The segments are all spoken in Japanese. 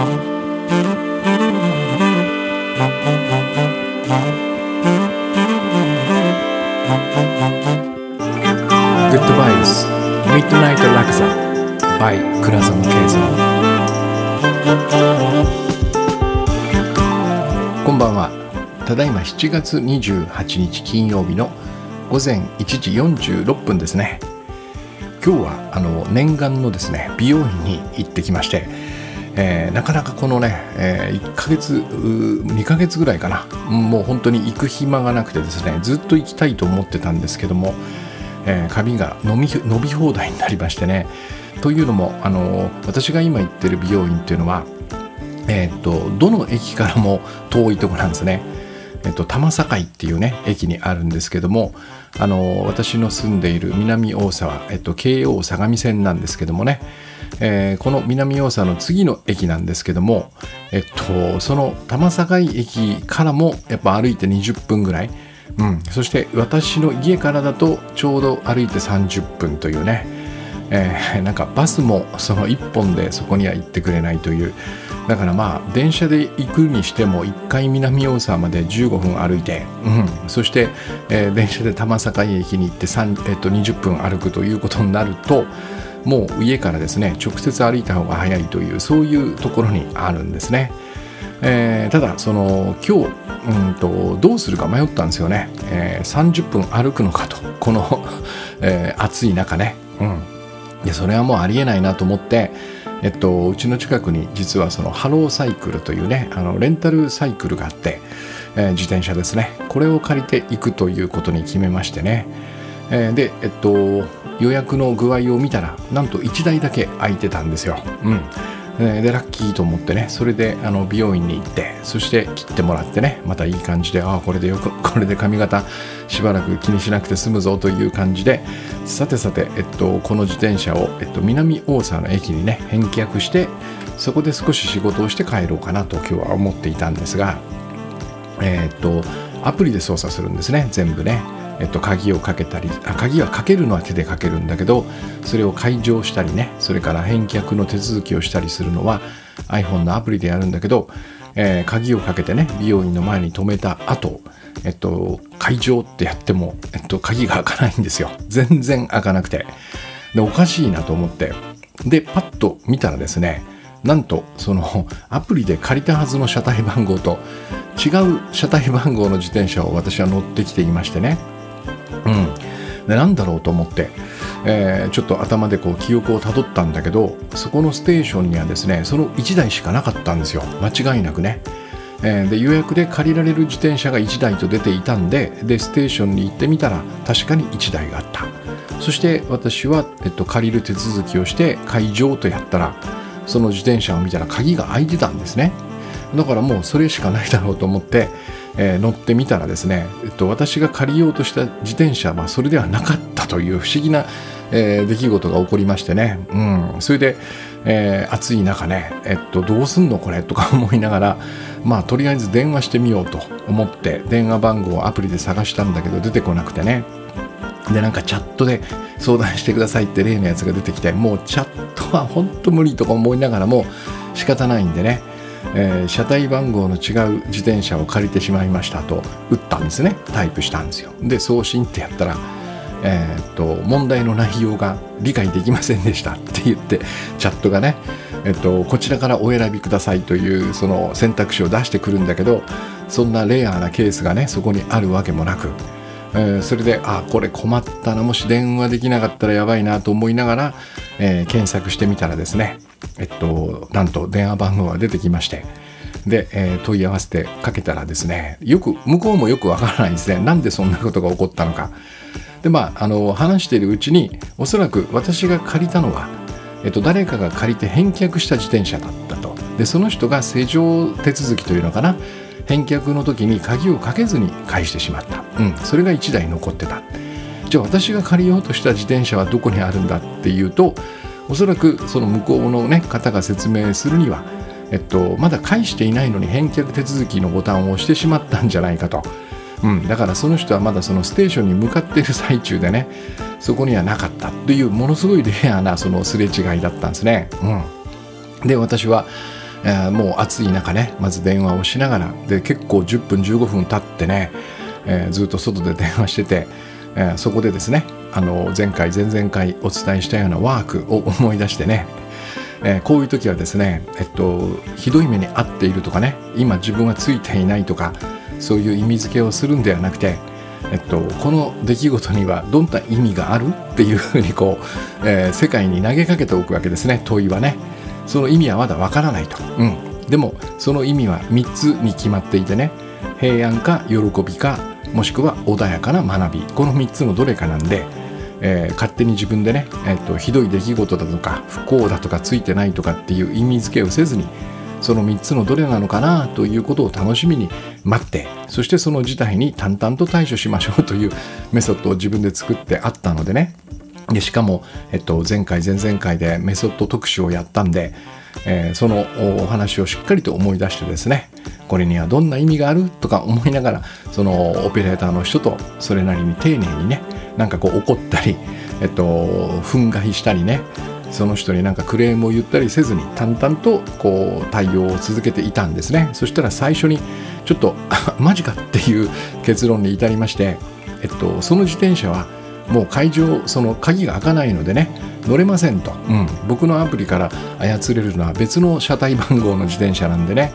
グッドバイブスミッドナイトラクザ by 倉園慶三こんばんは。ただいま7月28日金曜日の午前1時46分ですね。今日はあの念願のですね美容院に行ってきましてえー、なかなかこのね、えー、1ヶ月2ヶ月ぐらいかな。もう本当に行く暇がなくてですねずっと行きたいと思ってたんですけども、えー、髪が伸び放題になりましてね。というのもあの私が今行ってる美容院っていうのは、えー、っとどの駅からも遠いとこなんですね。えっと、多摩境っていうね駅にあるんですけどもあの私の住んでいる南大沢、えっと、京王相模線なんですけどもね。えー、この南大沢の次の駅なんですけども、えっと、その多摩境駅からもやっぱ歩いて20分ぐらい、うん、そして私の家からだとちょうど歩いて30分というね、えー、なんかバスもその1本でそこには行ってくれないという。だからまあ電車で行くにしても1回南大沢まで15分歩いて、うん、そして、えー、電車で多摩境駅に行って、えっと、20分歩くということになるともう家からですね直接歩いた方が早いというそういうところにあるんですね。えー、ただその今日うんとどうするか迷ったんですよね、えー、30分歩くのかと。この えー、暑い中ね、うん、いやそれはもうありえないなと思って、えっと、うちの近くに実はそのハローサイクルというねあのレンタルサイクルがあって、えー、自転車ですね。これを借りていくということに決めましてね、えー、でえっと予約の具合を見たらなんと1台だけ空いてたんですよ。うんでラッキーと思ってねそれであの美容院に行ってそして切ってもらってねまたいい感じでああこれでよく これで髪型しばらく気にしなくて済むぞという感じでさてさて、えっと、この自転車を、えっと、南大沢の駅にね返却してそこで少し仕事をして帰ろうかなと今日は思っていたんですがえー、っとアプリで操作するんですね全部ね。えっと、鍵をかけたりあ鍵はかけるのは手でかけるんだけどそれを解錠したりねそれから返却の手続きをしたりするのは iPhone のアプリでやるんだけど、えー、鍵をかけてね美容院の前に止めた後えっと解錠ってやっても、えっと、鍵が開かないんですよ。全然開かなくて。でおかしいなと思って。でパッと見たらですねなんとそのアプリで借りたはずの車体番号と違う車体番号の自転車を私は乗ってきていましてね。うん。でなんだろうと思って、えー、ちょっと頭でこう記憶をたどったんだけどそこのステーションにはですねその1台しかなかったんですよ。間違いなくね。えー、で予約で借りられる自転車が1台と出ていたんででステーションに行ってみたら確かに1台があった。そして私は、えっと、借りる手続きをして会場とやったらその自転車を見たら鍵が開いてたんですね。だからもうそれしかないだろうと思ってえー、乗ってみたらですね、えっと、私が借りようとした自転車はそれではなかったという不思議な、えー、出来事が起こりましてね、うん、それで、えー、暑い中ね、えっと、どうすんのこれとか思いながら、まあ、とりあえず電話してみようと思って電話番号をアプリで探したんだけど出てこなくてね。でなんかチャットで相談してくださいって例のやつが出てきてもうチャットは本当無理とか思いながらも仕方ないんでね。えー、車体番号の違う自転車を借りてしまいましたと打ったんですね。タイプしたんですよ。で送信ってやったらえー、っと問題の内容が理解できませんでしたって言ってチャットがね、えっと、こちらからお選びくださいというその選択肢を出してくるんだけどそんなレアなケースがねそこにあるわけもなく、えー、それであこれ困ったな。もし電話できなかったらやばいなと思いながら、えー、検索してみたらですねえっと、なんと電話番号が出てきまして、で、えー、問い合わせてかけたらですね、よく、向こうもよくわからないんですね。なんでそんなことが起こったのか。で、まあ、あの、話しているうちに、おそらく私が借りたのは、えっと、誰かが借りて返却した自転車だったと。で、その人が施錠手続きというのかな。返却の時に鍵をかけずに返してしまった。うん、それが1台残ってた。じゃあ私が借りようとした自転車はどこにあるんだっていうと、おそらくその向こうの、ね、方が説明するには、えっと、まだ返していないのに返却手続きのボタンを押してしまったんじゃないかと。うん、だからその人はまだそのステーションに向かっている最中でねそこにはなかったというものすごいレアなそのすれ違いだったんですね。うん、で私は、えー、もう暑い中ねまず電話をしながらで結構10分15分経ってね、えー、ずっと外で電話してて、えー、そこでですねあの前回前々回お伝えしたようなワークを 思い出してねえー、こういう時はですね、えっと、ひどい目に遭っているとかね今自分はついていないとかそういう意味付けをするんではなくてえっと、この出来事にはどんな意味があるっていうふうにこう、えー、世界に投げかけておくわけですね問いはね。その意味はまだわからないと、うん、でもその意味は3つに決まっていてね平安か喜びかもしくは穏やかな学び。この3つのどれかなんで、えー、勝手に自分でね、えーと、ひどい出来事だとか不幸だとかついてないとかっていう意味付けをせずにその3つのどれなのかなということを楽しみに待ってそしてその事態に淡々と対処しましょうというメソッドを自分で作ってあったのでね。でしかも、えっと、前回前々回でメソッド特集をやったんで、えー、そのお話をしっかりと思い出してですねこれにはどんな意味がある？とか思いながらそのオペレーターの人とそれなりに丁寧にねなんかこう怒ったり、えっと、憤慨したりねその人になんかクレームを言ったりせずに淡々とこう対応を続けていたんですね。そしたら最初にちょっとマジかっていう結論に至りまして、えっと、その自転車はもう会場その鍵が開かないのでね乗れませんと、うん、僕のアプリから操れるのは別の車体番号の自転車なんでね。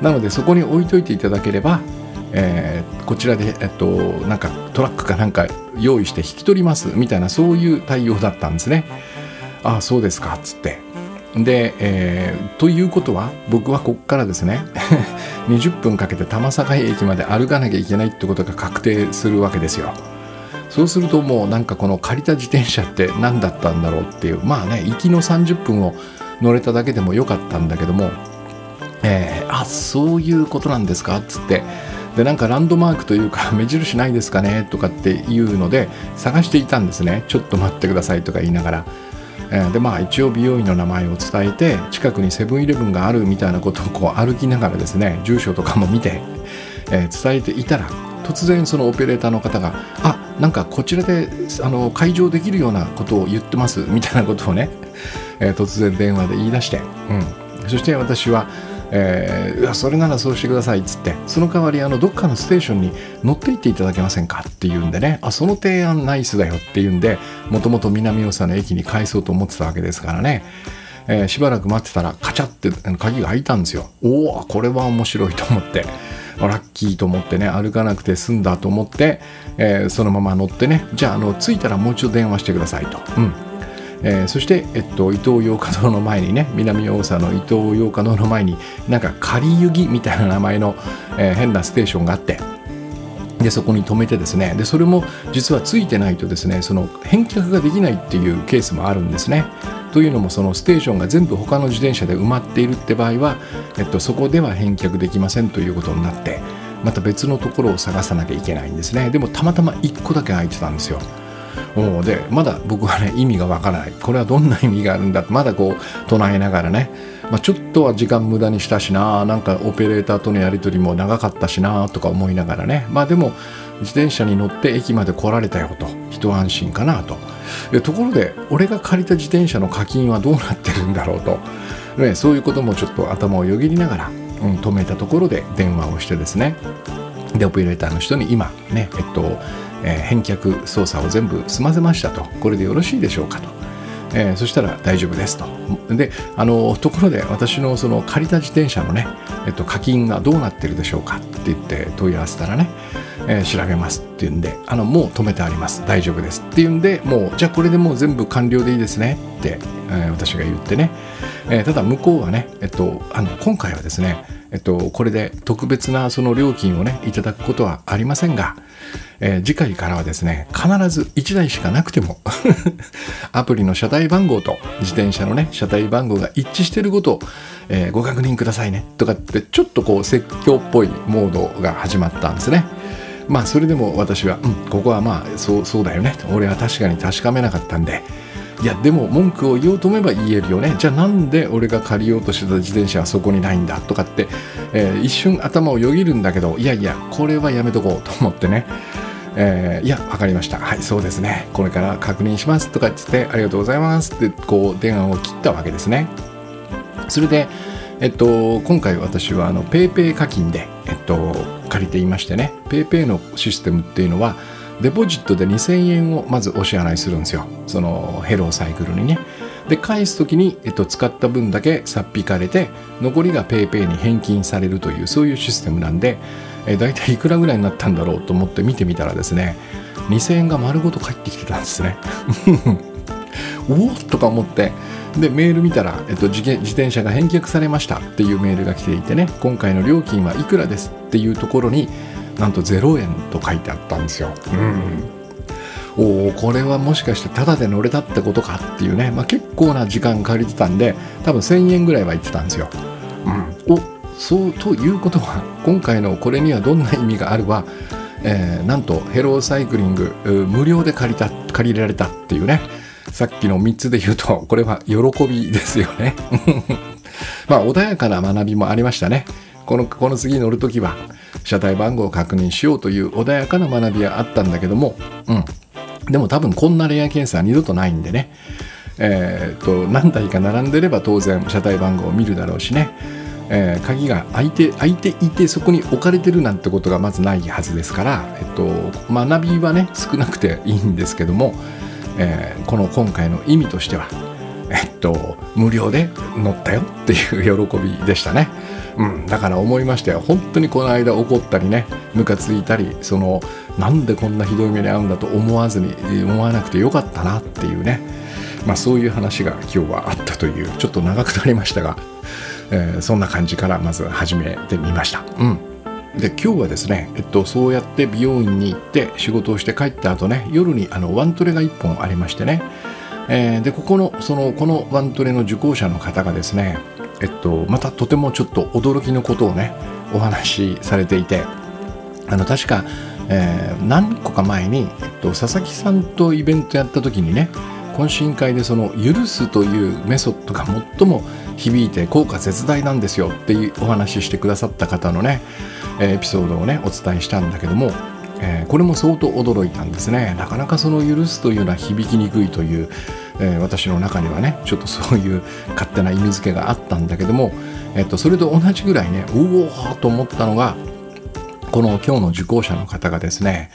なのでそこに置いといていただければえー、こちらで、えっと、なんかトラックかなんか用意して引き取りますみたいなそういう対応だったんですね。ああそうですかっつって。で、えー、ということは僕はここからですね 20分かけて玉境駅まで歩かなきゃいけないってことが確定するわけですよそうするともうなんかこの借りた自転車って何だったんだろうっていうまあね行きの30分を乗れただけでもよかったんだけどもえー、あそういうことなんですか？っつって。でなんかランドマークというか 目印ないですかね？とかっていうので探していたんですね。ちょっと待ってくださいとか言いながら。え、でまあ一応美容院の名前を伝えて近くにセブンイレブンがあるみたいなことをこう歩きながらですね住所とかも見て、えー、伝えていたら突然そのオペレーターの方が「あなんかこちらであの会場できるようなことを言ってます」みたいなことをね、えー、突然電話で言い出して、うん、そして私はえー、それならそうしてくださいっつってその代わりあのどっかのステーションに乗って行っていただけませんかっていうんでねあその提案ナイスだよっていうんでもともと南大沢の駅に返そうと思ってたわけですからね、えー、しばらく待ってたらカチャって鍵が開いたんですよ。おおこれは面白いと思って。ラッキーと思ってね歩かなくて済んだと思って、えー、そのまま乗ってねじゃああの着いたらもう一度電話してくださいと、うん、えー、そして、えっと、伊東洋華堂の前にね南大沢の伊東洋華堂の前になんか仮湯木みたいな名前の、えー、変なステーションがあってでそこに止めてですねでそれも実はついてないとですねその返却ができないっていうケースもあるんですね。というのもそのステーションが全部他の自転車で埋まっているって場合は、えっと、そこでは返却できませんということになってまた別のところを探さなきゃいけないんですねでもたまたま1個だけ空いてたんですよ。でまだ僕はね意味がわからないこれはどんな意味があるんだまだこう唱えながらね、まあ、ちょっとは時間無駄にしたしななんかオペレーターとのやり取りも長かったしなとか思いながらね。まあでも自転車に乗って駅まで来られたよと。一安心かなと。ところで俺が借りた自転車の課金はどうなってるんだろうと、ね、そういうこともちょっと頭をよぎりながら、うん、止めたところで電話をしてですね。でオペレーターの人に今ねえっとえー、返却操作を全部済ませましたと。これでよろしいでしょうかと、えー、そしたら大丈夫ですと。であのところで私のその借りた自転車のね、えっと、課金がどうなってるでしょうかって言って問い合わせたらね、えー、調べますっていうんであのもう止めてあります。大丈夫ですっていうんでもうじゃあこれでもう全部完了でいいですねって、え私が言ってね、えただ向こうはね、えっと、あの今回はですねえっと、これで特別なその料金をねいただくことはありませんが、えー、次回からはですね必ず1台しかなくても アプリの車体番号と自転車のね車体番号が一致していることを、えー、ご確認くださいねとかってちょっとこう説教っぽいモードが始まったんですね。まあそれでも私は、うん、ここはまあそうそうだよね俺は確かに確かめなかったんでいやでも文句を言おうと思えば言えるよねじゃあなんで俺が借りようとしてた自転車はそこにないんだとかって、えー、一瞬頭をよぎるんだけどいやいやこれはやめとこうと思ってねえー、いや、わかりました。はい、そうですね。これから確認します。とか言って、ありがとうございますって、こう、電話を切ったわけですね。それで、えっと、今回私はあの PayPay 課金で、えっと、借りていましてね PayPay のシステムっていうのはデポジットで2000円をまずお支払いするんですよ。そのヘローサイクルにね。で返す時に、えっと、使った分だけさっ引かれて残りが PayPay に返金されるというそういうシステムなんで、え大体いくらぐらいになったんだろうと思って見てみたらですね2000円が丸ごと返ってきてたんですね。おおとか思ってでメール見たら、えっと、自転車が返却されましたっていうメールが来ていてね今回の料金はいくらですっていうところになんと0円と書いてあったんですよ。うんおおこれはもしかしてタダで乗れたってことかっていうね、まあ、結構な時間借りてたんで多分1000円ぐらいは言ってたんですよ。うん、おそうということは今回のこれにはどんな意味があるわ、えー、なんとヘローサイクリング無料で借りた借りられたっていうねさっきの3つで言うと、これは喜びですよね。まあ、穏やかな学びもありましたね。この、この次乗るときは、車体番号を確認しようという穏やかな学びはあったんだけども、うん。でも多分こんなレア検査は二度とないんでね。えー、っと、何台か並んでれば当然車体番号を見るだろうしね。えー、鍵が開いて開いていてそこに置かれてるなんてことがまずないはずですから、えっと、学びはね少なくていいんですけども、えー、この今回の意味としては、えっと、無料で乗ったよっていう喜びでしたね。うん、だから思いましたよ。本当にこの間怒ったりね、ムカついたり、その、なんでこんなひどい目に遭うんだと思わずに、思わなくてよかったなっていうね、まあそういう話が今日はあったという、ちょっと長くなりましたが、えー、そんな感じからまず始めてみました。うん。で今日はですね、えっと、そうやって美容院に行って仕事をして帰った後ね夜にあのワントレが1本ありましてね、えー、でここのそのこのワントレの受講者の方がですね、えっと、またとてもちょっと驚きのことをねお話しされていてあの確か、えー、何個か前に、えっと、佐々木さんとイベントやった時にね懇親会でその「許す」というメソッドが最も響いて効果絶大なんですよっていうお話ししてくださった方のねエピソードをねお伝えしたんだけども、えー、これも相当驚いたんですね。なかなかその許すというのは響きにくいという、えー、私の中にはねちょっとそういう勝手な意味付けがあったんだけども、えー、とそれと同じぐらいねうおーっと思ったのがこの今日の受講者の方がですね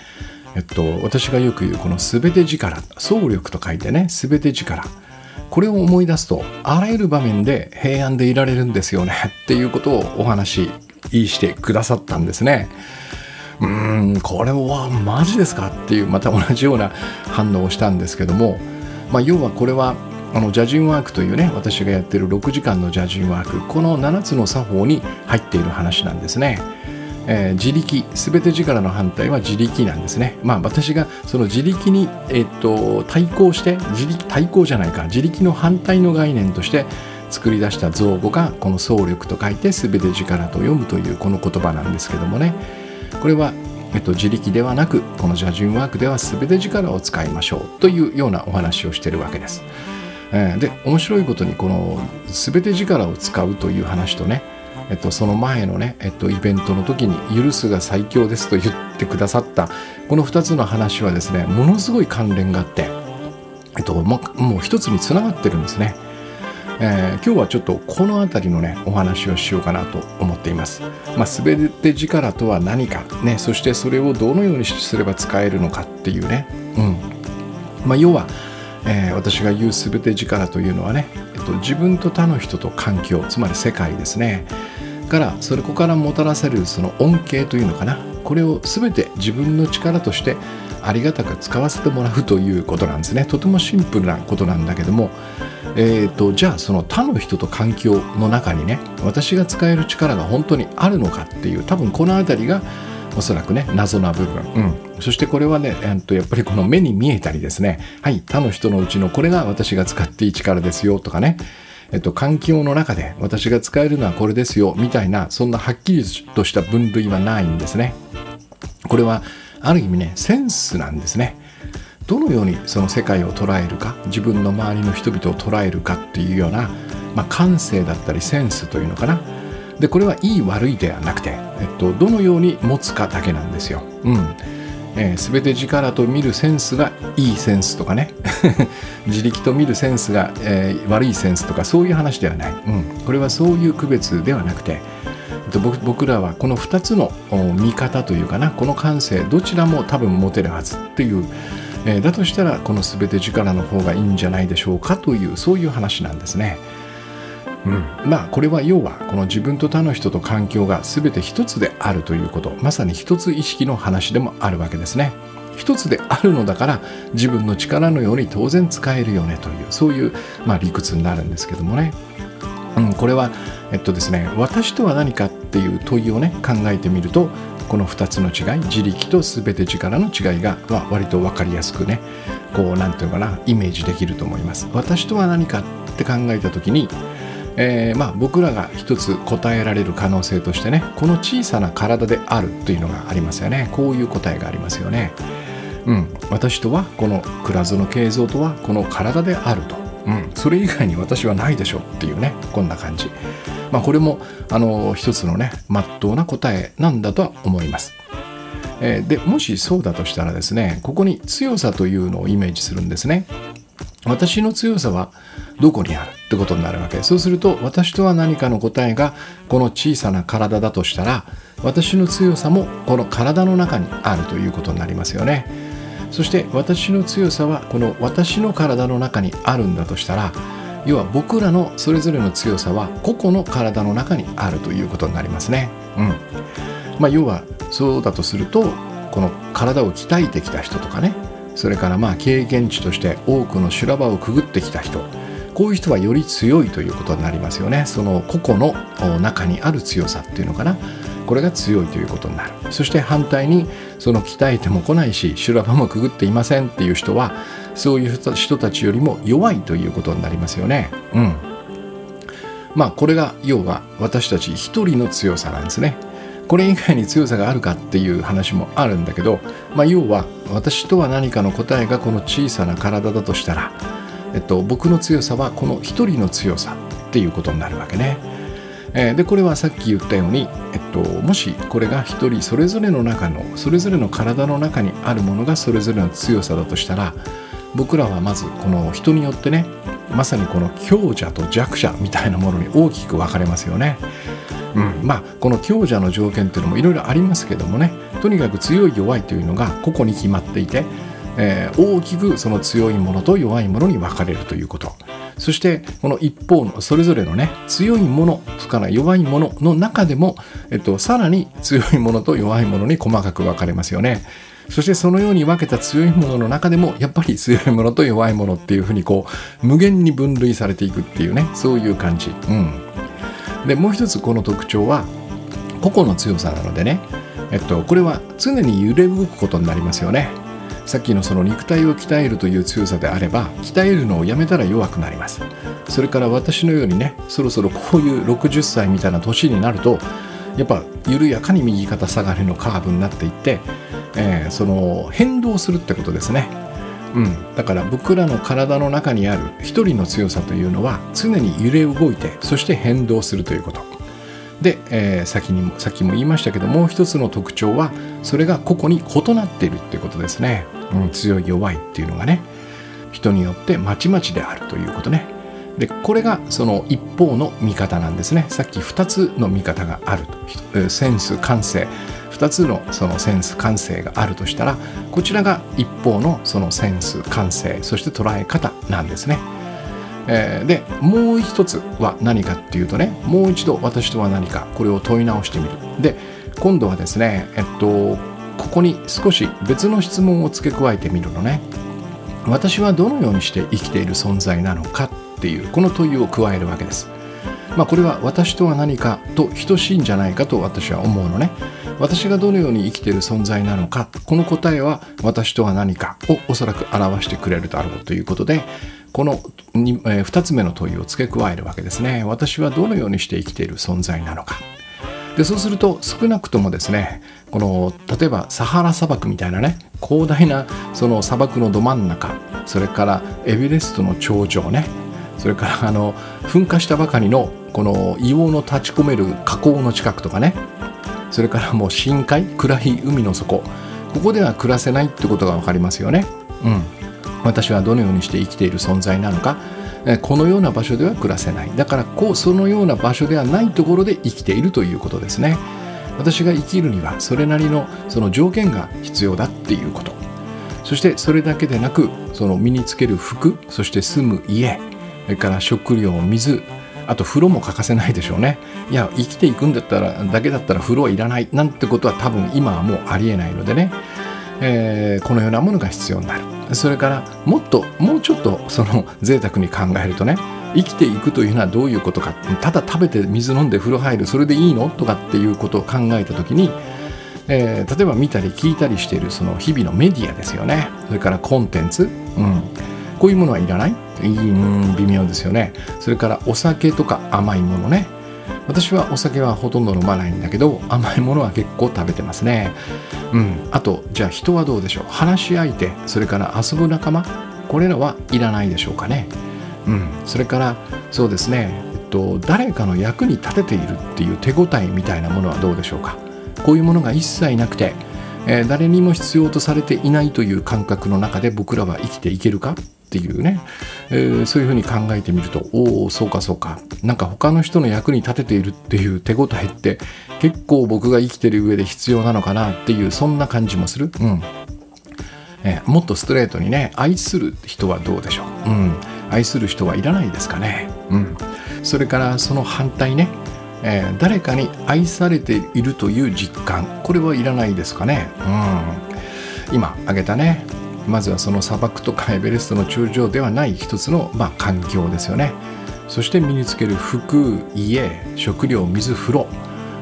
えっと、私がよく言うこの全て力総力と書いてね全て力これを思い出すとあらゆる場面で平安でいられるんですよねっていうことをお話ししてくださったんですね。うーんこれはマジですか？っていうまた同じような反応をしたんですけども、まあ、要はこれはあのジャジンワークというね私がやってる6時間のジャジンワークこの7つの作法に入っている話なんですね。えー、自力全て力の反対は自力なんですね。まあ私がその自力に、えー、っと対抗して自力対抗じゃないか自力の反対の概念として作り出した造語がこの総力と書いて全て力と読むというこの言葉なんですけどもねこれは、えっと、自力ではなくこのジャジンワークでは全て力を使いましょうというようなお話をしてるわけです。えー、で面白いことにこの全て力を使うという話とねえっと、その前のね、えっと、イベントの時に「許すが最強です」と言ってくださったこの2つの話はですねものすごい関連があって、えっと、もう一つにつながってるんですね。えー、今日はちょっとこの辺りのねお話をしようかなと思っています。まあ、全て力とは何か、ね、そしてそれをどのようにすれば使えるのかっていうね、うん。まあ、要は、えー、私が言う全て力というのはね、えっと、自分と他の人と環境つまり世界ですね。からそれこからもたらされるその恩恵というのかな。これを全て自分の力としてありがたく使わせてもらうということなんですね。とてもシンプルなことなんだけども。えーと、じゃあその他の人と環境の中にね私が使える力が本当にあるのかっていう多分この辺りがおそらくね謎な部分、うん、そしてこれはね、えー、とやっぱりこの目に見えたりですね。はい他の人のうちのこれが私が使っていい力ですよとかね。えっと、環境の中で私が使えるのはこれですよみたいなそんなはっきりとした分類はないんですね。これはある意味ねセンスなんですね。どのようにその世界を捉えるか自分の周りの人々を捉えるかっていうような、まあ、感性だったりセンスというのかなでこれはいい悪いではなくて、えっと、どのように持つかだけなんですよ。うんえー、全て力と見るセンスがいいセンスとかね。自力と見るセンスが、えー、悪いセンスとかそういう話ではない、うん、これはそういう区別ではなくて僕らはこの2つの見方というかな。この感性どちらも多分持てるはずっていう、えー、だとしたらこの全て力の方がいいんじゃないでしょうかというそういう話なんですね。うん、まあこれは要はこの自分と他の人と環境が全て一つであるということまさに一つ意識の話でもあるわけですね。一つであるのだから自分の力のように当然使えるよねというそういう、まあ、理屈になるんですけどもね。うん、これは、えっとですね、私とは何かっていう問いをね考えてみるとこの2つの違い自力と全て力の違いが、まあ、割と分かりやすくねこう何て言うかなイメージできると思います。私とは何かって考えた時にえー、まあ、僕らが一つ答えられる可能性としてねこの小さな体であるというのがありますよねこういう答えがありますよね。うん、私とはこの倉津の形像とはこの体であると、うん、それ以外に私はないでしょっていうねこんな感じ、まあ、これもあの一つのねまっとうな答えなんだとは思います。でもしそうだとしたらですねここに強さというのをイメージするんですね。私の強さはどこにあるってことになるわけ。そうすると私とは何かの答えがこの小さな体だとしたら私の強さもこの体の中にあるということになりますよね。そして私の強さはこの私の体の中にあるんだとしたら要は僕らのそれぞれの強さは個々の体の中にあるということになりますね。うん。まあ要はそうだとするとこの体を鍛えてきた人とかね。それからまあ経験値として多くの修羅場をくぐってきた人こういう人はより強いということになりますよね。その個々の中にある強さっていうのかな。これが強いということになる。そして反対にその鍛えても来ないし修羅場もくぐっていませんっていう人はそういう人たちよりも弱いということになりますよね。うん。まあこれが要は私たち一人の強さなんですね。これ以外に強さがあるかっていう話もあるんだけど、まあ、要は私とは何かの答えがこの小さな体だとしたら、えっと、僕の強さはこの一人の強さっていうことになるわけね。え、でこれはさっき言ったように、えっと、もしこれが一人それぞれの中のそれぞれの体の中にあるものがそれぞれの強さだとしたら僕らはまずこの人によってねまさにこの強者と弱者みたいなものに大きく分かれますよね。うん、まあこの強者の条件っていうのもいろいろありますけどもねとにかく強い弱いというのが個々に決まっていて、えー、大きくその強いものと弱いものに分かれるということそしてこの一方のそれぞれのね強いものから弱いものの中でも、えっと、さらに強いものと弱いものに細かく分かれますよね。そしてそのように分けた強いものの中でもやっぱり強いものと弱いものっていうふうにこう無限に分類されていくっていうねそういう感じ。うん。でもう一つこの特徴は個々の強さなのでね、えっと、これは常に揺れ動くことになりますよね。さっきのその肉体を鍛えるという強さであれば鍛えるのをやめたら弱くなります。それから私のようにねそろそろこういう60歳みたいな年になるとやっぱ緩やかに右肩下がりのカーブになっていって、えー、その変動するってことですね。うん、だから僕らの体の中にある一人の強さというのは常に揺れ動いてそして変動するということ。で、えー、先にもさっきも言いましたけどもう一つの特徴はそれが個々に異なっているっていうことですね、うん、強い弱いっていうのがね。人によってまちまちであるということね。でこれがその一方の見方なんですね。さっき2つの見方があると。センス感性2つのそのセンス感性があるとしたらこちらが一方のそのセンス感性そして捉え方なんですね。えー、でもう一つは何かっていうとねもう一度私とは何かこれを問い直してみる。で今度はですねえっとここに少し別の質問を付け加えてみるのね。私はどのようにして生きている存在なのかっていうこの問いを加えるわけです。まあ、これは私とは何かと等しいんじゃないかと私は思うのね。私がどのように生きている存在なのかこの答えは私とは何かをおそらく表してくれるだろうということでこの 2,、2つ目の問いを付け加えるわけですね私はどのようにして生きている存在なのかでそうすると少なくともですねこの例えばサハラ砂漠みたいなね広大なその砂漠のど真ん中それからエベレストの頂上ねそれからあの噴火したばかりのこの硫黄の立ち込める火口の近くとかね。それからもう深海暗い海の底。ここでは暮らせないってことが分かりますよね。うん、私はどのようにして生きている存在なのか。このような場所では暮らせない。だからこうそのような場所ではないところで生きているということですね。私が生きるにはそれなりのその条件が必要だっていうこと。そしてそれだけでなくその身につける服そして住む家。それから食料水あと風呂も欠かせないでしょうね。いや生きていくんだったらだけだったら風呂はいらないなんてことは多分今はもうありえないのでね、えー、このようなものが必要になる。それからもっともうちょっとその贅沢に考えるとね生きていくというのはどういうことかただ食べて水飲んで風呂入るそれでいいのとかっていうことを考えた時に、えー、例えば見たり聞いたりしているその日々のメディアですよね。それからコンテンツ、うん、こういうものはいらない。うん微妙ですよね。それからお酒とか甘いものね。私はお酒はほとんど飲まないんだけど甘いものは結構食べてますね。うん。あとじゃあ人はどうでしょう？話し相手それから遊ぶ仲間？これらはいらないでしょうかね。うん。それからそうですね。えっと誰かの役に立てているっていう手応えみたいなものはどうでしょうか？こういうものが一切なくてえー、誰にも必要とされていないという感覚の中で僕らは生きていけるか？っていうね、えー、そういうふうに考えてみるとおおそうかそうか。なんか他の人の役に立てているっていう手応えって結構僕が生きてる上で必要なのかなっていうそんな感じもする。うん。え、もっとストレートにね愛する人はどうでしょう、うん、愛する人はいらないですかね、うん、それからその反対ね、えー、誰かに愛されているという実感。これはいらないですかね、うん、今挙げたね。まずはその砂漠とかエベレストの頂上ではない一つの、まあ、環境ですよね。そして身につける服家食料水風呂。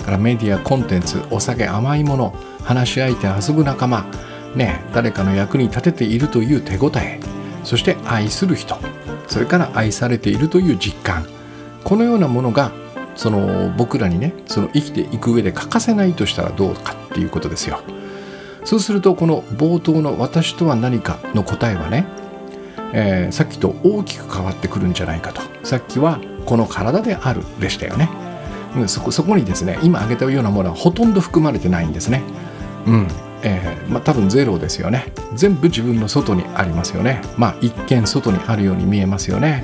からメディアコンテンツお酒甘いもの話し相手遊ぶ仲間。ね誰かの役に立てているという手応え。そして愛する人。それから愛されているという実感。このようなものがその僕らにねその生きていく上で欠かせないとしたらどうかっていうことですよ。そうするとこの冒頭の「私とは何か」の答えはね、えー、さっきと大きく変わってくるんじゃないかと。さっきは「この体である」でしたよね、うん、そこそこにですね今挙げたようなものはほとんど含まれてないんですね。うんえー、まあ、多分ゼロですよね。全部自分の外にありますよね。まあ一見外にあるように見えますよね。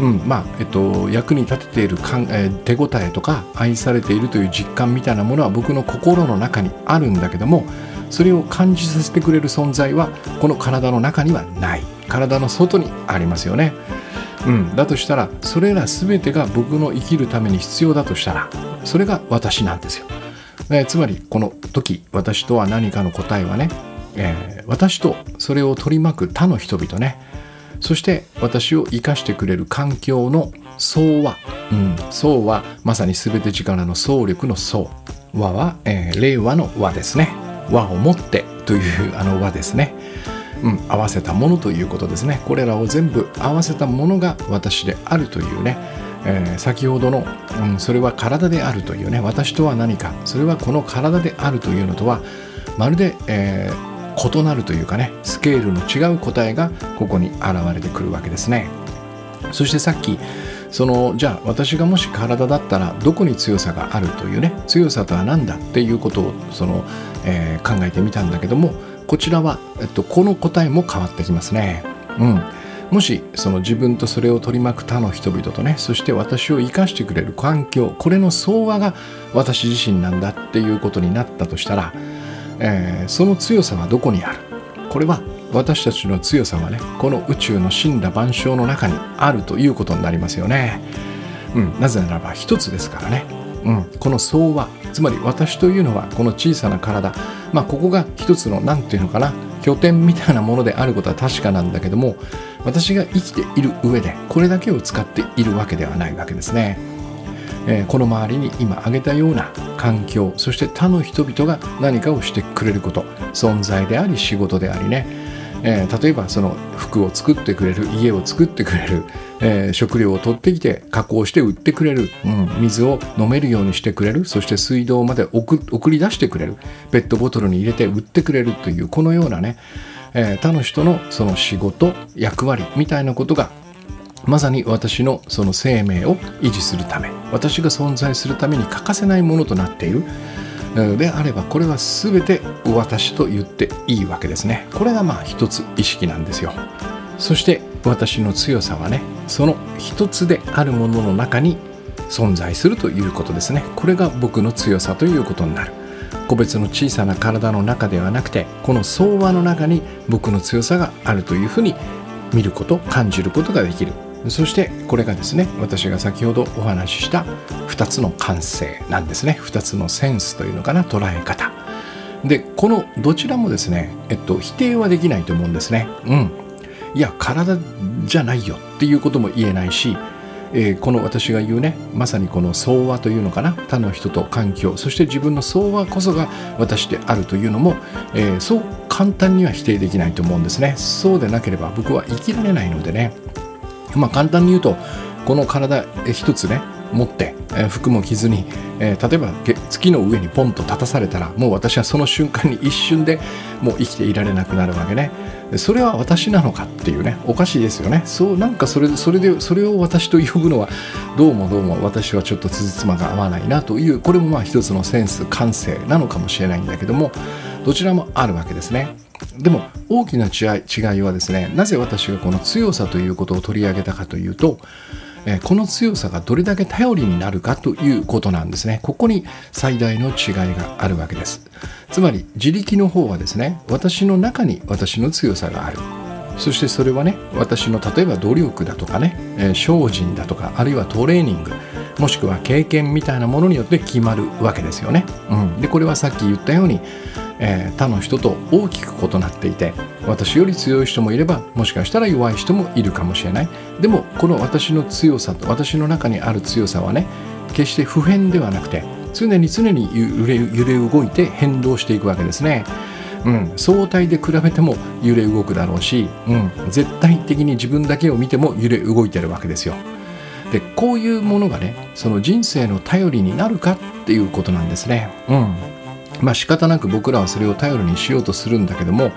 うんまあえっと、役に立てているかん、えー、手応えとか愛されているという実感みたいなものは僕の心の中にあるんだけどもそれを感じさせてくれる存在はこの体の中にはない。体の外にありますよね、うん、だとしたらそれら全てが僕の生きるために必要だとしたらそれが私なんですよ、えー、つまりこの時私とは何かの答えはね、えー、私とそれを取り巻く他の人々ねそして私を生かしてくれる環境の総和、うん、総はまさに全て力の総力の総和は、えー、令和の和ですね。和をもってというあの和ですね、うん、合わせたものということですね。これらを全部合わせたものが私であるというね、えー、先ほどの、うん、それは体であるというね。私とは何か。それはこの体であるというのとはまるで、えー、異なるというかねスケールの違う答えがここに現れてくるわけですねそしてさっきそのじゃあ私がもし体だったらどこに強さがあるというね強さとは何だっていうことをその、えー、考えてみたんだけどもこちらは、えっと、この答えも変わってきますね。うんもしその自分とそれを取り巻く他の人々とねそして私を生かしてくれる環境これの相和が私自身なんだっていうことになったとしたら、えー、その強さはどこにある？これは私たちの強さはねこの宇宙の神羅万象の中にあるということになりますよね。うん、なぜならば一つですからね、うん、この相和つまり私というのはこの小さな体まあここが一つの何て言うのかな拠点みたいなものであることは確かなんだけども私が生きている上でこれだけを使っているわけではないわけですね。えー、この周りに今挙げたような環境そして他の人々が何かをしてくれること存在であり仕事でありね。えー、例えばその服を作ってくれる家を作ってくれる、えー、食料を取ってきて加工して売ってくれる、うん、水を飲めるようにしてくれるそして水道まで送り出してくれるペットボトルに入れて売ってくれるというこのようなね、え、他の人のその仕事役割みたいなことがまさに私のその生命を維持するため私が存在するために欠かせないものとなっている。であればこれは全て私と言っていいわけですね。これがまあ一つ意識なんですよ。そして私の強さはねその一つであるものの中に存在するということですね。これが僕の強さということになる。個別の小さな体の中ではなくてこの相和の中に僕の強さがあるというふうに見ること感じることができる。そしてこれがですね私が先ほどお話しした2つの感性なんですね。2つのセンスというのかな捉え方。でこのどちらもですね、えっと、否定はできないと思うんですね。うん。いや体じゃないよっていうことも言えないしえー、この私が言うねまさにこの相和というのかな他の人と環境そして自分の相和こそが私であるというのも、えー、そう簡単には否定できないと思うんですね。そうでなければ僕は生きられないのでね。まあ簡単に言うとこの体一つね持って、えー、服も着ずに、えー、例えば月の上にポンと立たされたらもう私はその瞬間に一瞬でもう生きていられなくなるわけね。それは私なのかっていうねおかしいですよね。そうなんかそれそれでそれを私と呼ぶのはどうもどうも私はちょっとつじつまが合わないなというこれもまあ一つのセンス感性なのかもしれないんだけどもどちらもあるわけですね。でも大きな違いはですねなぜ私がこの強さということを取り上げたかというとえこの強さがどれだけ頼りになるかということなんですね。ここに最大の違いがあるわけです。つまり自力の方はですね私の中に私の強さがある。そしてそれはね私の例えば努力だとかね、え精進だとかあるいはトレーニングもしくは経験みたいなものによって決まるわけですよね、うん、でこれはさっき言ったようにえー、他の人と大きく異なっていて私より強い人もいればもしかしたら弱い人もいるかもしれない。でもこの私の強さと私の中にある強さはね決して不変ではなくて常に常に揺れ動いて変動していくわけですね。うん、相対で比べても揺れ動くだろうし、うん、絶対的に自分だけを見ても揺れ動いてるわけですよ。でこういうものがねその人生の頼りになるかっていうことなんですね。うんまあ仕方なく僕らはそれを頼りにしようとするんだけども、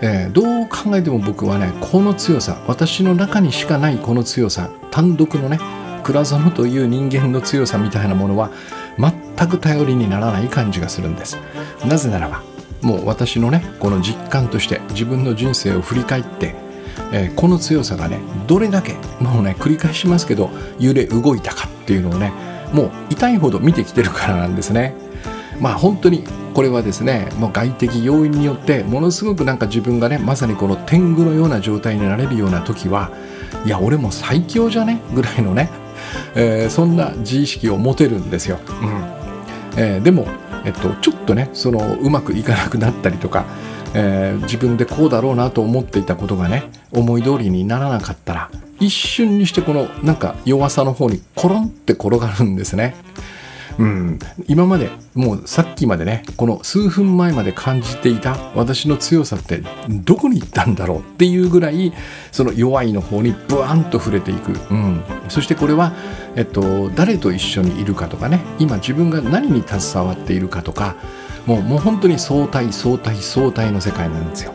えー、どう考えても僕はねこの強さ私の中にしかないこの強さ単独のね倉園という人間の強さみたいなものは全く頼りにならない感じがするんですなぜならばもう私のねこの実感として自分の人生を振り返って、えー、この強さがねどれだけもうね繰り返しますけど揺れ動いたかっていうのをねもう痛いほど見てきてるからなんですね。まあ本当にこれはですねもう外的要因によってものすごくなんか自分がねまさにこの天狗のような状態になれるような時はいや俺も最強じゃね？ぐらいのね、えー、そんな自意識を持てるんですよ。うん。えー、でも、えっと、ちょっとねそのうまくいかなくなったりとか、えー、自分でこうだろうなと思っていたことがね思い通りにならなかったら一瞬にしてこのなんか弱さの方にコロンって転がるんですね。うん、今までもうさっきまでねこの数分前まで感じていた私の強さってどこに行ったんだろうっていうぐらいその弱いの方にブワンと触れていく、うん、そしてこれは、えっと、誰と一緒にいるかとかね今自分が何に携わっているかとかもうもう本当に相対相対相対の世界なんですよ。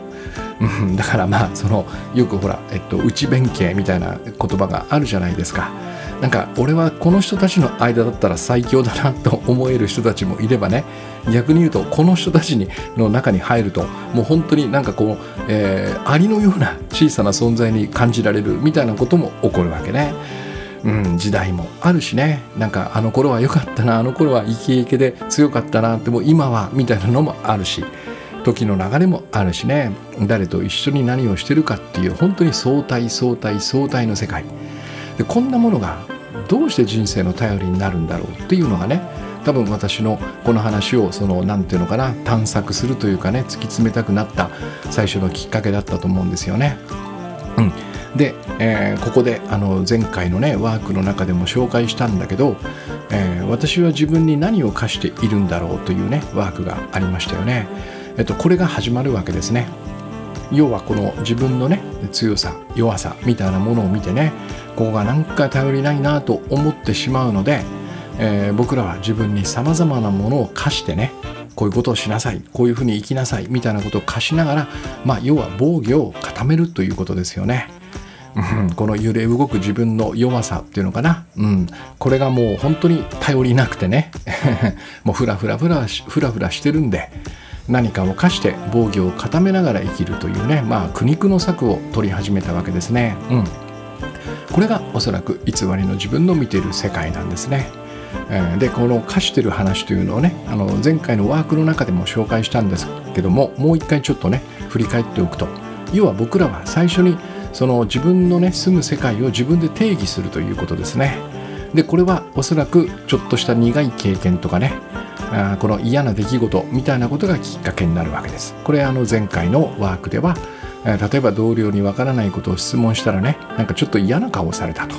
うん、だからまあそのよくほら、えっと、内弁慶みたいな言葉があるじゃないですか。なんか俺はこの人たちの間だったら最強だなと思える人たちもいればね逆に言うとこの人たちにの中に入るともう本当になんかこう、えー、アリのような小さな存在に感じられるみたいなことも起こるわけね。うん、時代もあるしね。なんかあの頃は良かったなあの頃はイケイケで強かったなでも今はみたいなのもあるし時の流れもあるしね。誰と一緒に何をしてるかっていう本当に相対相対相対の世界。でこんなものがどうして人生の頼りになるんだろうっていうのがね多分私のこの話をその何て言うのかな探索するというかね突き詰めたくなった最初のきっかけだったと思うんですよね。うん、で、えー、ここであの前回のねワークの中でも紹介したんだけど、えー、私は自分に何を課しているんだろうというねワークがありましたよね。えっと、これが始まるわけですね。要はこの自分のね強さ弱さみたいなものを見てねこがなんか頼りないなと思ってしまうので、えー、僕らは自分にさまざまなものを課してねこういうことをしなさいこういうふうに生きなさいみたいなことを課しながら、まあ、要は防御を固めるということですよね。うん、この揺れ動く自分の弱さっていうのかな、うん、これがもう本当に頼りなくてね。もうフラフラフラフラフラしてるんで何かを課して防御を固めながら生きるというね。まあ苦肉の策を取り始めたわけですね。うん。これがおそらく偽りの自分の見ている世界なんですね。でこの課してる話というのをねあの前回のワークの中でも紹介したんですけどももう一回ちょっとね振り返っておくと要は僕らは最初にその自分のね住む世界を自分で定義するということですね。でこれはおそらくちょっとした苦い経験とかねあこの嫌な出来事みたいなことがきっかけになるわけです。これあの前回のワークでは例えば同僚にわからないことを質問したらねなんかちょっと嫌な顔をされたと。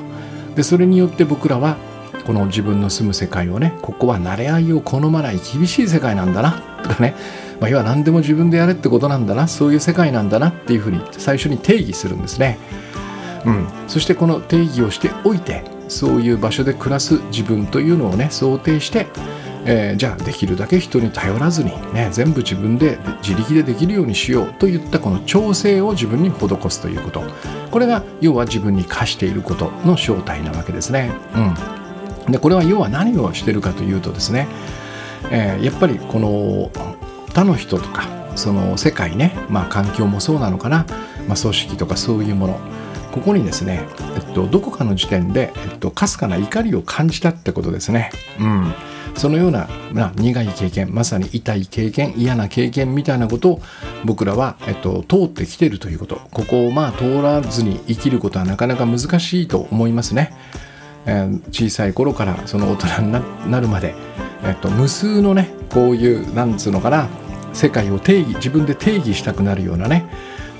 でそれによって僕らはこの自分の住む世界をねここは慣れ合いを好まない厳しい世界なんだなとかね、まあ、要は何でも自分でやれってことなんだなそういう世界なんだなっていうふうに最初に定義するんですね。うん、そしてこの定義をしておいてそういう場所で暮らす自分というのをね想定してえー、じゃあできるだけ人に頼らずに、ね、全部自分で自力でできるようにしようといったこの調整を自分に施すということ。これが要は自分に課していることの正体なわけですね。うん、でこれは要は何をしてるかというとですね、えー、やっぱりこの他の人とかその世界ね、まあ、環境もそうなのかな、まあ、組織とかそういうもの。ここにですね、えっと、どこかの時点で、えっと、かすかな怒りを感じたってことですね。うん。そのような、まあ、苦い経験まさに痛い経験嫌な経験みたいなことを僕らは、えっと、通ってきてるということ。ここをまあ通らずに生きることはなかなか難しいと思いますね。えー、小さい頃からその大人になるまで、えっと、無数のねこういうなんつうのかな世界を定義自分で定義したくなるようなね。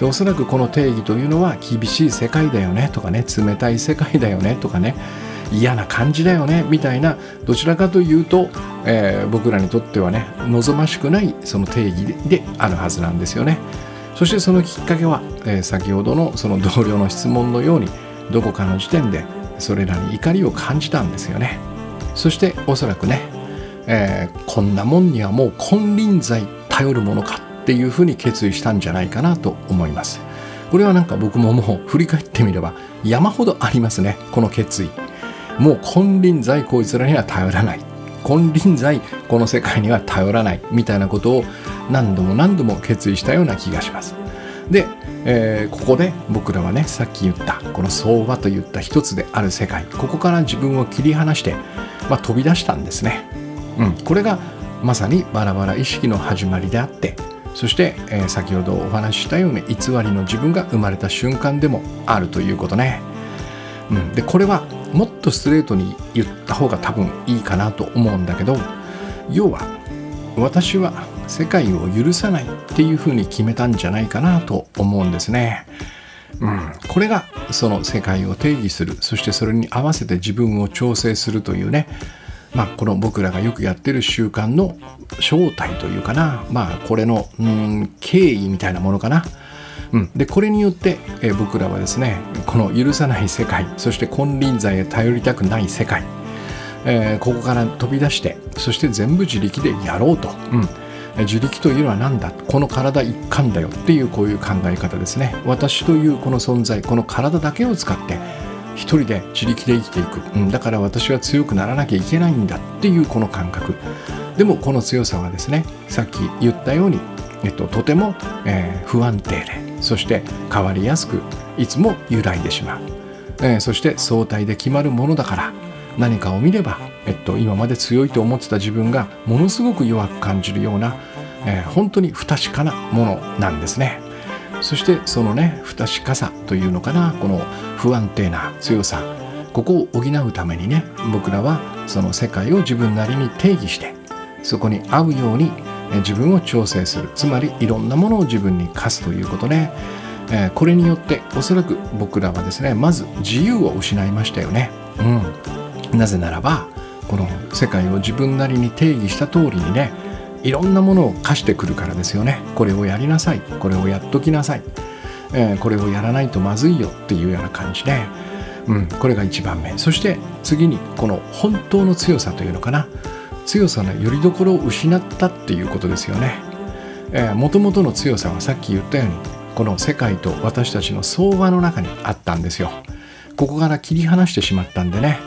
でおそらくこの定義というのは厳しい世界だよねとかね冷たい世界だよねとかね。嫌な感じだよねみたいなどちらかというと、えー、僕らにとってはね望ましくないその定義であるはずなんですよね。そしてそのきっかけは、えー、先ほどのその同僚の質問のようにどこかの時点でそれらに怒りを感じたんですよね。そしておそらくね、えー、こんなもんにはもう金輪際頼るものかっていうふうに決意したんじゃないかなと思います。これはなんか僕ももう振り返ってみれば山ほどありますねこの決意。もう金輪際こいつらには頼らない。金輪際この世界には頼らない。みたいなことを何度も何度も決意したような気がします。で、えー、ここで僕らはねさっき言ったこの相場といった一つである世界。ここから自分を切り離して、まあ、飛び出したんですね、うん、これがまさにバラバラ意識の始まりであってそして、えー、先ほどお話ししたように偽りの自分が生まれた瞬間でもあるということね、うん、でこれはもっとストレートに言った方が多分いいかなと思うんだけど要は私は世界を許さないっていうふうに決めたんじゃないかなと思うんですね。うん、これがその世界を定義するそしてそれに合わせて自分を調整するというねまあこの僕らがよくやってる習慣の正体というかなまあこれのうん経緯みたいなものかな。うん、でこれによって、えー、僕らはですねこの許さない世界そして金輪際へ頼りたくない世界、えー、ここから飛び出してそして全部自力でやろうと、うん、自力というのは何だ？この体一貫だよ。っていうこういう考え方ですね。私というこの存在この体だけを使って一人で自力で生きていく、うん、だから私は強くならなきゃいけないんだ。っていうこの感覚。でもこの強さはですねさっき言ったように、えっと、とても、えー、不安定でそして変わりやすくいつも揺らいでしまう、えー、そして相対で決まるものだから何かを見れば、えっと、今まで強いと思ってた自分がものすごく弱く感じるような、えー、本当に不確かなものなんですね。そしてそのね不確かさというのかなこの不安定な強さここを補うためにね僕らはその世界を自分なりに定義してそこに合うように自分を調整する。つまりいろんなものを自分に課すということね、これによっておそらく僕らはですねまず自由を失いましたよね、うん、なぜならばこの世界を自分なりに定義した通りにねいろんなものを課してくるからですよね。これをやりなさい。これをやっときなさい、えー、これをやらないとまずいよっていうような感じで、うん、これが1番目。そして次にこの本当の強さというのかな。強さのよりどころを失ったっていうことですよね。もともとの強さはさっき言ったようにこの世界と私たちの相場の中にあったんですよここから切り離してしまったんでね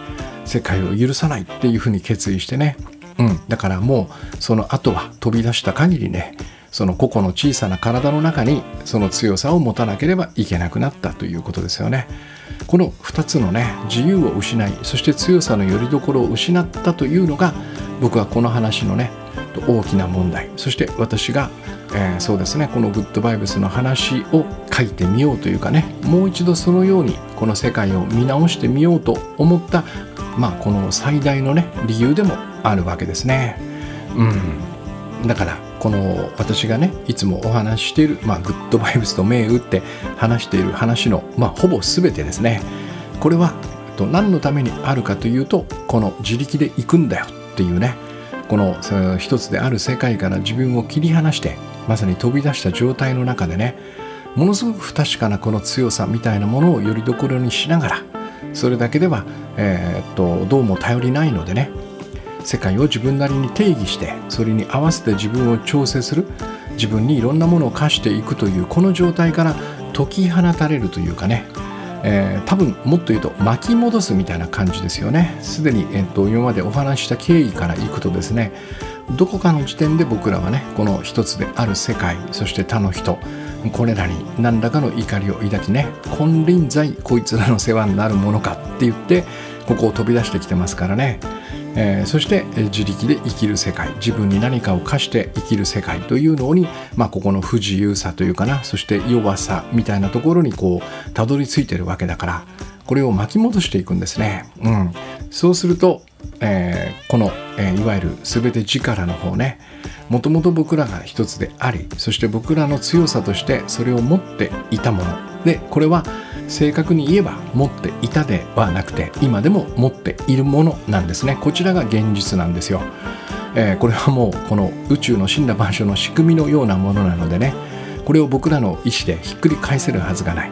世界を許さないっていうふうに決意してねうん、だからもうその後は飛び出した限りねその個々の小さな体の中にその強さを持たなければいけなくなったということですよね。この2つのね自由を失いそして強さのよりどころを失ったというのが僕はこの話のね大きな問題そして私が、えー、そうですねこのグッドバイブスの話を書いてみようというかねもう一度そのようにこの世界を見直してみようと思ったまあこの最大のね理由でもあるわけですね。うん、だからこの私がねいつもお話ししている、まあ、グッドバイブスと銘打って話している話の、まあ、ほぼ全てですね。これはと何のためにあるかというとこの自力で行くんだよっていうね。この一つである世界から自分を切り離してまさに飛び出した状態の中でねものすごく不確かなこの強さみたいなものをよりどころにしながらそれだけでは、えー、っとどうも頼りないのでね世界を自分なりに定義してそれに合わせて自分を調整する自分にいろんなものを課していくというこの状態から解き放たれるというかね、えー、多分もっと言うと巻き戻すみたいな感じですよね。すでに、えーと、今までお話した経緯からいくとですねどこかの時点で僕らはねこの一つである世界そして他の人これらに何らかの怒りを抱きね金輪際こいつらの世話になるものかって言ってここを飛び出してきてますからね。えー、そして自力で生きる世界自分に何かを課して生きる世界というのに、まあ、ここの不自由さというかなそして弱さみたいなところにこうたどり着いてるわけだからこれを巻き戻していくんですね。うん、そうすると、えー、この、えー、いわゆる全て力の方ねもともと僕らが一つでありそして僕らの強さとしてそれを持っていたものでこれは正確に言えば持っていたではなくて今でも持っているものなんですね。こちらが現実なんですよ、えー、これはもうこの宇宙の死んだ場所の仕組みのようなものなのでね。これを僕らの意思でひっくり返せるはずがない、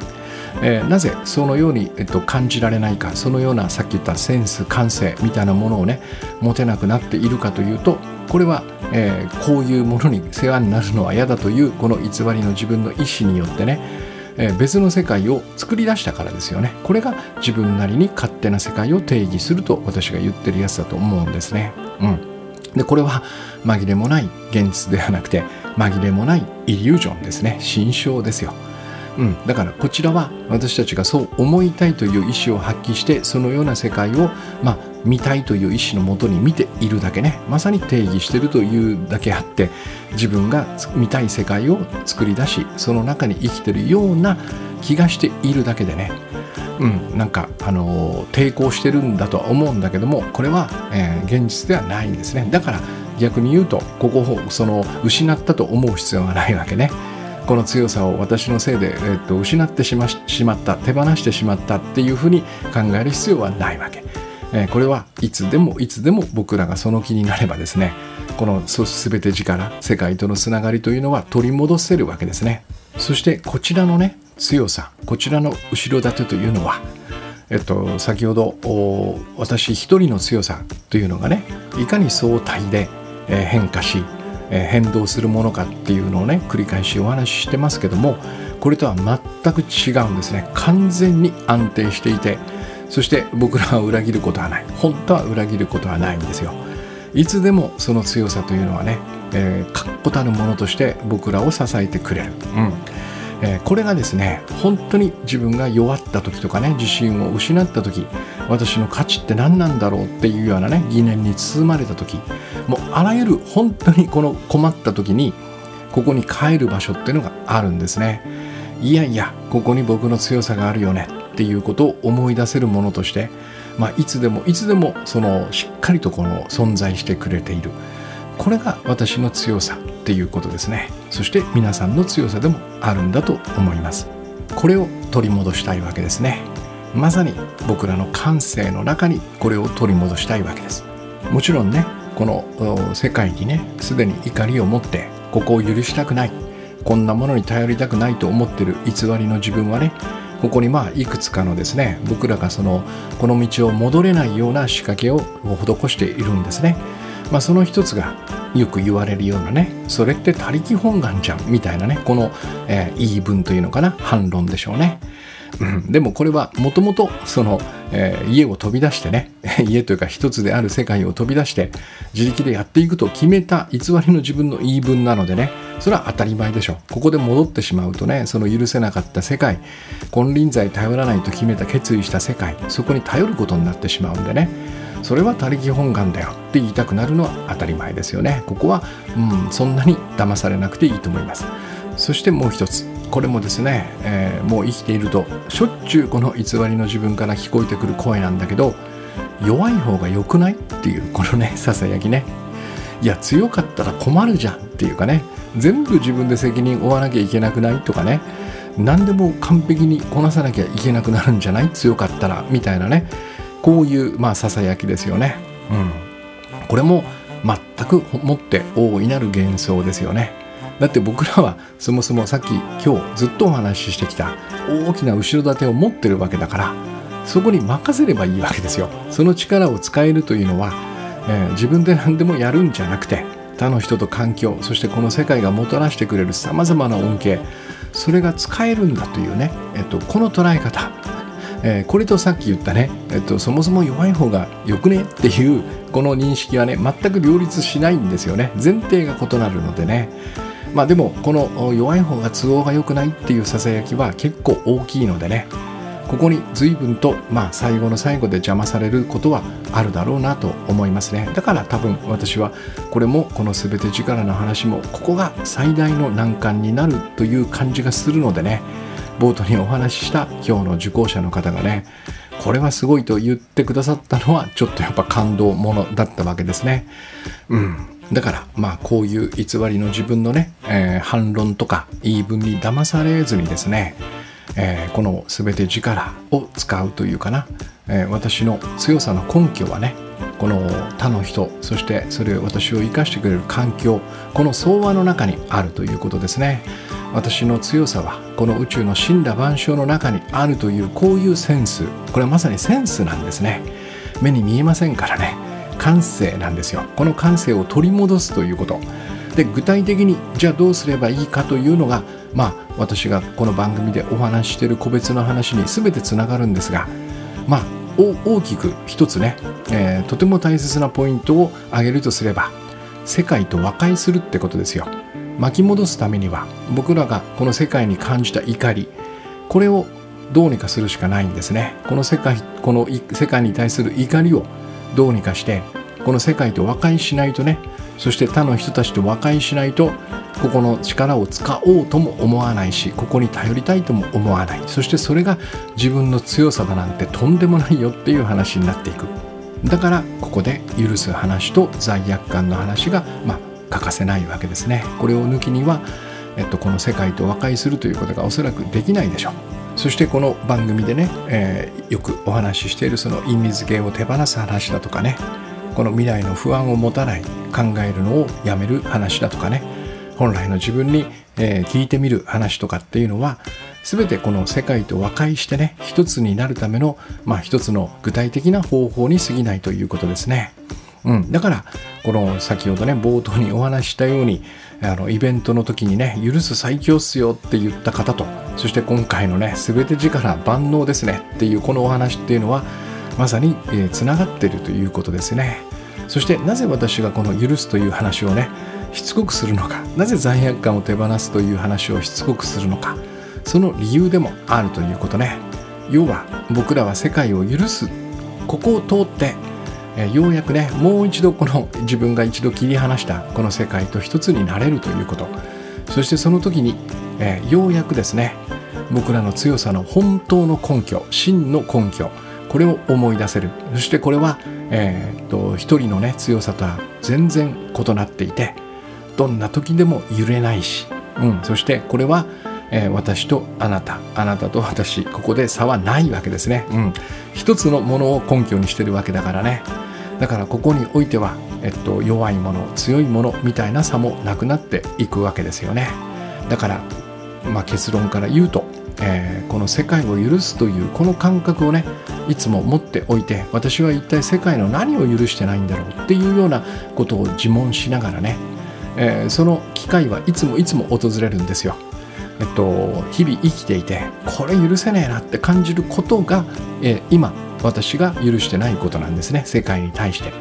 えー、なぜそのように、えっと、感じられないかそのようなさっき言ったセンス感性みたいなものをね持てなくなっているかというとこれは、えー、こういうものに世話になるのは嫌だというこの偽りの自分の意思によってねえ別の世界を作り出したからですよね。これが自分なりに勝手な世界を定義すると私が言ってるやつだと思うんですね。うん。でこれは紛れもない現実ではなくて紛れもないイリュージョンですね。心象ですよ。うん、だからこちらは私たちがそう思いたいという意思を発揮してそのような世界を、まあ、見たいという意思のもとに見ているだけねまさに定義してるというだけあって自分が見たい世界を作り出しその中に生きてるような気がしているだけでねうん、なんか、あの抵抗してるんだとは思うんだけどもこれは、えー、現実ではないんですねだから逆に言うとここをその失ったと思う必要がないわけね。この強さを私のせいで、えー、と失ってしましまった手放してしまったっていうふうに考える必要はないわけ。え、これはいつでもいつでも僕らがその気になればですねこの全て力世界とのつながりというのは取り戻せるわけですね。そしてこちらのね強さこちらの後ろ盾というのはえっと先ほど私一人の強さというのがねいかに相対でえ変化しえ変動するものかっていうのをね繰り返しお話ししてますけどもこれとは全く違うんですね。完全に安定していてそして僕らは裏切ることはない。本当は裏切ることはないんですよ。いつでもその強さというのはね、えー、確固たるものとして僕らを支えてくれる、うん。えー、これがですね本当に自分が弱った時とかね自信を失った時私の価値って何なんだろうっていうようなね疑念に包まれた時もうあらゆる本当にこの困った時にここに帰る場所っていうのがあるんですね。いやいやここに僕の強さがあるよねっていうことを思い出せるものとして、まあ、いつでもいつでもそのしっかりとこの存在してくれている。これが私の強さっていうことですね。そして皆さんの強さでもあるんだと思います。これを取り戻したいわけですね。まさに僕らの感性の中にこれを取り戻したいわけです。もちろんねこの世界にねすでに怒りを持ってここを許したくない。こんなものに頼りたくないと思ってる偽りの自分はねここにまあいくつかのですね僕らがそのこの道を戻れないような仕掛けを施しているんですね、まあ、その一つがよく言われるようなねそれって他力本願じゃんみたいなねこの、えー、言い分というのかな反論でしょうね。うん、でもこれはもともとその、えー、家を飛び出してね 家というか一つである世界を飛び出して自力でやっていくと決めた偽りの自分の言い分なのでねそれは当たり前でしょここで戻ってしまうとねその許せなかった世界金輪際頼らないと決めた決意した世界そこに頼ることになってしまうんでねそれは他力本願だよって言いたくなるのは当たり前ですよね。ここは、うん、そんなに騙されなくていいと思います。そしてもう一つ。これもですね、えー、もう生きているとしょっちゅうこの偽りの自分から聞こえてくる声なんだけど弱い方が良くないっていうこのねささやきね。いや強かったら困るじゃんっていうかね。全部自分で責任負わなきゃいけなくないとかね。何でも完璧にこなさなきゃいけなくなるんじゃない？強かったらみたいなね。こういうまあささやきですよね。うん、これも全くもって大いなる幻想ですよね。だって僕らはそもそもさっき今日ずっとお話ししてきた大きな後ろ盾を持ってるわけだからそこに任せればいいわけですよ。その力を使えるというのは、えー、自分で何でもやるんじゃなくて他の人と環境そしてこの世界がもたらしてくれるさまざまな恩恵それが使えるんだというね、えっと、この捉え方、えー、これとさっき言ったね、えっと、そもそも弱い方がよくね？っていうこの認識はね全く両立しないんですよね。前提が異なるのでね。まあでもこの弱い方が都合が良くないっていうささやきは結構大きいのでね。ここに随分と、まあ、最後の最後で邪魔されることはあるだろうなと思いますね。だから多分私はこれもこの全て力の話もここが最大の難関になるという感じがするのでね。冒頭にお話しした今日の受講者の方がねこれはすごいと言ってくださったのはちょっとやっぱ感動ものだったわけですね。うん。だからまあこういう偽りの自分のね、えー、反論とか言い分に騙されずにですねえー、この全て力を使うというかな、えー、私の強さの根拠はねこの他の人そしてそれを私を生かしてくれる環境この相和の中にあるということですね。私の強さはこの宇宙の死んだ万象の中にあるというこういうセンス。これはまさにセンスなんですね。目に見えませんからね。感性なんですよ。この感性を取り戻すということ。で具体的にじゃあどうすればいいかというのがまあ私がこの番組でお話ししている個別の話に全てつながるんですがまあ大きく一つね、えー、とても大切なポイントを挙げるとすれば世界と和解するってことですよ。巻き戻すためには僕らがこの世界に感じた怒りこれをどうにかするしかないんですね。この世界この世界に対する怒りをどうにかしてこの世界と和解しないとねそして他の人たちと和解しないとここの力を使おうとも思わないしここに頼りたいとも思わない。そしてそれが自分の強さだなんてとんでもないよっていう話になっていく。だからここで許す話と罪悪感の話がまあ欠かせないわけですね。これを抜きには、えっと、この世界と和解するということがおそらくできないでしょう。そしてこの番組でね、えー、よくお話ししているその隠密系を手放す話だとかねこの未来の不安を持たない考えるのをやめる話だとかね本来の自分に、えー、聞いてみる話とかっていうのは全てこの世界と和解してね一つになるための、まあ、一つの具体的な方法に過ぎないということですね。うん、だからこの先ほどね冒頭にお話したようにあのイベントの時にね許す最強っすよって言った方とそして今回のね全て力万能ですねっていうこのお話っていうのはまさにつな、えー、がってるということですね。そしてなぜ私がこの許すという話をねしつこくするのかなぜ罪悪感を手放すという話をしつこくするのかその理由でもあるということね要は僕らは世界を許すここを通ってえようやくねもう一度この自分が一度切り離したこの世界と一つになれるということ。そしてその時に、えようやくですね僕らの強さの本当の根拠真の根拠これを思い出せる。そしてこれは、えー、っと一人のね強さとは全然異なっていてどんな時でも揺れないし、うん、そしてこれは、えー、私とあなたあなたと私ここで差はないわけですね、うん、一つのものを根拠にしてるわけだからね。だからここにおいては、えっと、弱いもの強いものみたいな差もなくなっていくわけですよねだから、まあ、結論から言うとえー、この世界を許すというこの感覚をねいつも持っておいて私は一体世界の何を許してないんだろうっていうようなことを自問しながらね、えー、その機会はいつもいつも訪れるんですよ。えっと、日々生きていてこれ許せねえなって感じることが、えー、今私が許してないことなんですね。世界に対して。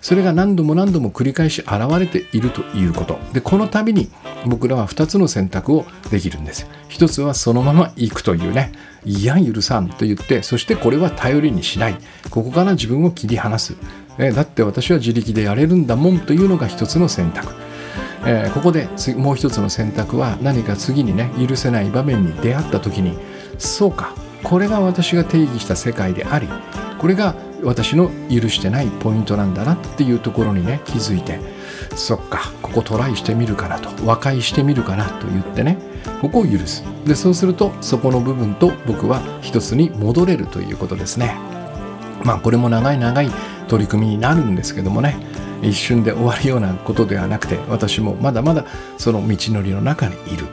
それが何度も何度も繰り返し現れているということ。でこの度に僕らは2つの選択をできるんです。一つはそのまま行くというね。いや許さんと言ってそしてこれは頼りにしない。ここから自分を切り離す。えだって私は自力でやれるんだもんというのが一つの選択。えー、ここでもう一つの選択は何か次にね許せない場面に出会った時にそうか。これが私が定義した世界でありこれが私の許してないポイントなんだなっていうところにね気づいてそっかここトライしてみるかなと和解してみるかなと言ってねここを許す。でそうするとそこの部分と僕は一つに戻れるということですね。まあこれも長い長い取り組みになるんですけどもね一瞬で終わるようなことではなくて私もまだまだその道のりの中にいる。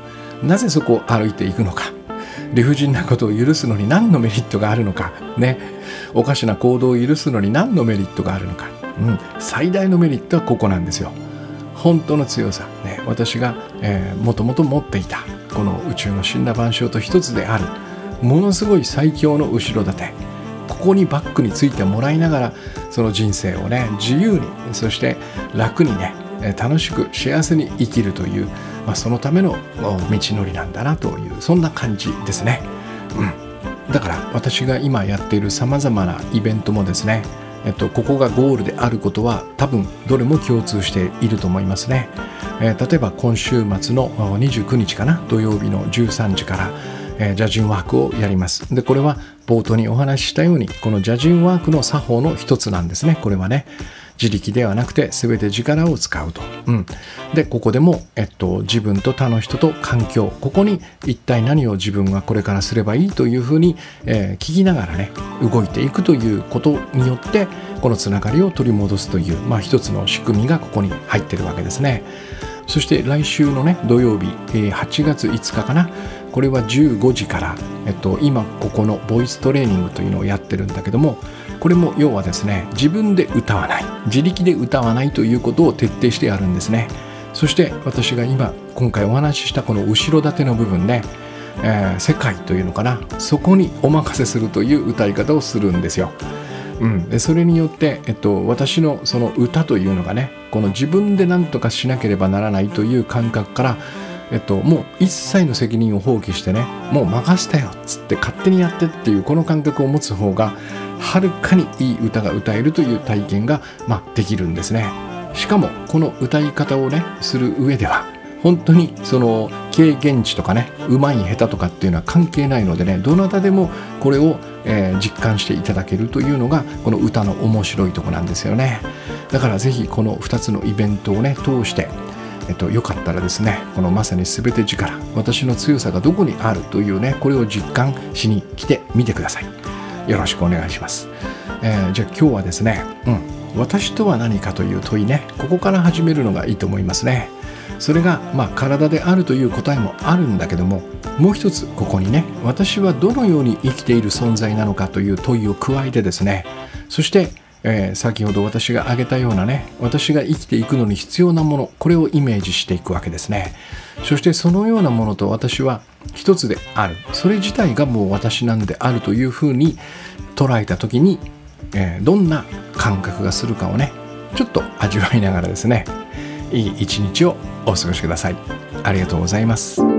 なぜそこを歩いていくのか。理不尽なことを許すのに何のメリットがあるのか。ね。おかしな行動を許すのに何のメリットがあるのか、うん、最大のメリットはここなんですよ。本当の強さ、ね、私が、えー、もともと持っていたこの宇宙の死んだ万象と一つであるものすごい最強の後ろ盾。ここにバックについてもらいながらその人生をね自由にそして楽にね楽しく幸せに生きるという、まあ、そのための道のりなんだなというそんな感じですね。うん、だから私が今やっているさまざまなイベントもですね、えっと、ここがゴールであることは多分どれも共通していると思いますね。えー、例えば今週末の29日かな？土曜日の13時からえー、ジャジンワークをやります。で、これは冒頭にお話ししたように、このジャジンワークの作法の一つなんですね。これはね。自力ではなくて全て力を使うと。うん、でここでも、えっと、自分と他の人と環境ここに一体何を自分はこれからすればいいというふうに、えー、聞きながらね動いていくということによってこのつながりを取り戻すという、まあ、一つの仕組みがここに入ってるわけですね。そして来週のね土曜日、えー、8月5日かなこれは15時から、えっと、今ここのボイストレーニングというのをやってるんだけどもこれも要はですね自分で歌わない自力で歌わないということを徹底してやるんですね。そして私が今今回お話ししたこの後ろ盾の部分ね、えー、世界というのかなそこにお任せするという歌い方をするんですよ。うん、それによって、えっと、私のその歌というのがねこの自分で何とかしなければならないという感覚からえっと、もう一切の責任を放棄してねもう任せたよっつって勝手にやってっていうこの感覚を持つ方がはるかにいい歌が歌えるという体験が、まあ、できるんですね。しかもこの歌い方をねする上では本当にその経験値とかねうまい下手とかっていうのは関係ないのでねどなたでもこれを、えー、実感していただけるというのがこの歌の面白いとこなんですよね。だから是非この2つのイベントをね通してえっと、よかったらですねこのまさに全て力私の強さがどこにあるというねこれを実感しに来てみてください。よろしくお願いします、えー、じゃあ今日はですね、うん、私とは何かという問いねここから始めるのがいいと思いますね。それが、まあ、体であるという答えもあるんだけどももう一つここにね私はどのように生きている存在なのかという問いを加えてですねそしてえー、先ほど私が挙げたようなね私が生きていくのに必要なものこれをイメージしていくわけですね。そしてそのようなものと私は一つである。それ自体がもう私なんであるというふうに捉えた時に、えー、どんな感覚がするかをねちょっと味わいながらですねいい一日をお過ごしください。ありがとうございます。